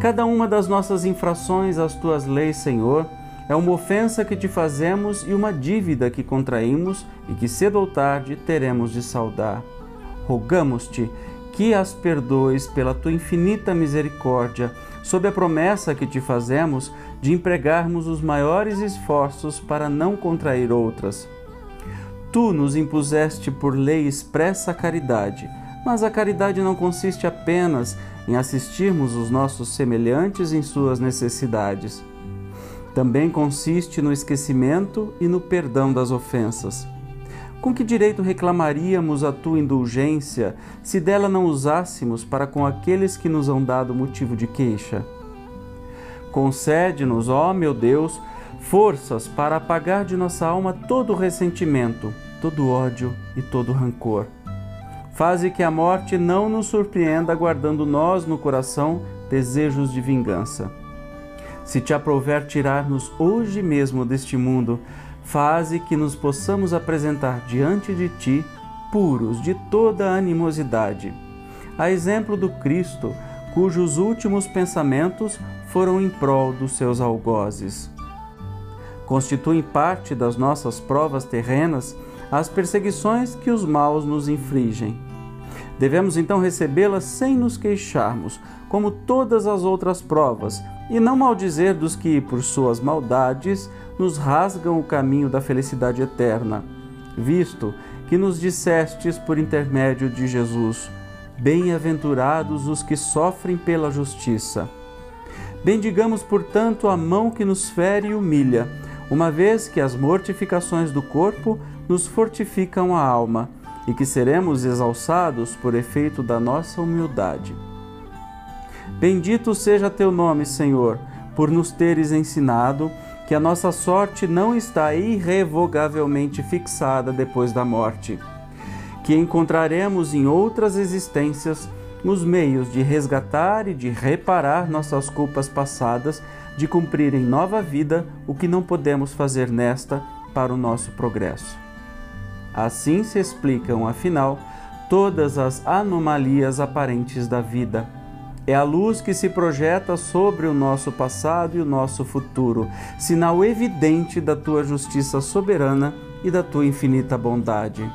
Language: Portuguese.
Cada uma das nossas infrações às tuas leis, Senhor, é uma ofensa que te fazemos e uma dívida que contraímos e que cedo ou tarde teremos de saldar. Rogamos-te que as perdoes pela tua infinita misericórdia, sob a promessa que te fazemos de empregarmos os maiores esforços para não contrair outras. Tu nos impuseste por lei expressa a caridade, mas a caridade não consiste apenas em assistirmos os nossos semelhantes em suas necessidades. Também consiste no esquecimento e no perdão das ofensas. Com que direito reclamaríamos a tua indulgência se dela não usássemos para com aqueles que nos hão dado motivo de queixa? Concede-nos, ó meu Deus, forças para apagar de nossa alma todo ressentimento, todo ódio e todo rancor. Faze que a morte não nos surpreenda, guardando nós no coração desejos de vingança. Se te aprouver tirar-nos hoje mesmo deste mundo, faze que nos possamos apresentar diante de ti puros de toda animosidade. A exemplo do Cristo, cujos últimos pensamentos foram em prol dos seus algozes. Constituem parte das nossas provas terrenas as perseguições que os maus nos infligem. Devemos então recebê-las sem nos queixarmos, como todas as outras provas, e não maldizer dos que, por suas maldades, nos rasgam o caminho da felicidade eterna, visto que nos dissestes por intermédio de Jesus: Bem-aventurados os que sofrem pela justiça. Bendigamos, portanto, a mão que nos fere e humilha, uma vez que as mortificações do corpo nos fortificam a alma e que seremos exalçados por efeito da nossa humildade. Bendito seja teu nome, Senhor, por nos teres ensinado que a nossa sorte não está irrevogavelmente fixada depois da morte, que encontraremos em outras existências os meios de resgatar e de reparar nossas culpas passadas, de cumprir em nova vida o que não podemos fazer nesta para o nosso progresso. Assim se explicam, afinal, todas as anomalias aparentes da vida é a luz que se projeta sobre o nosso passado e o nosso futuro, sinal evidente da tua justiça soberana e da tua infinita bondade.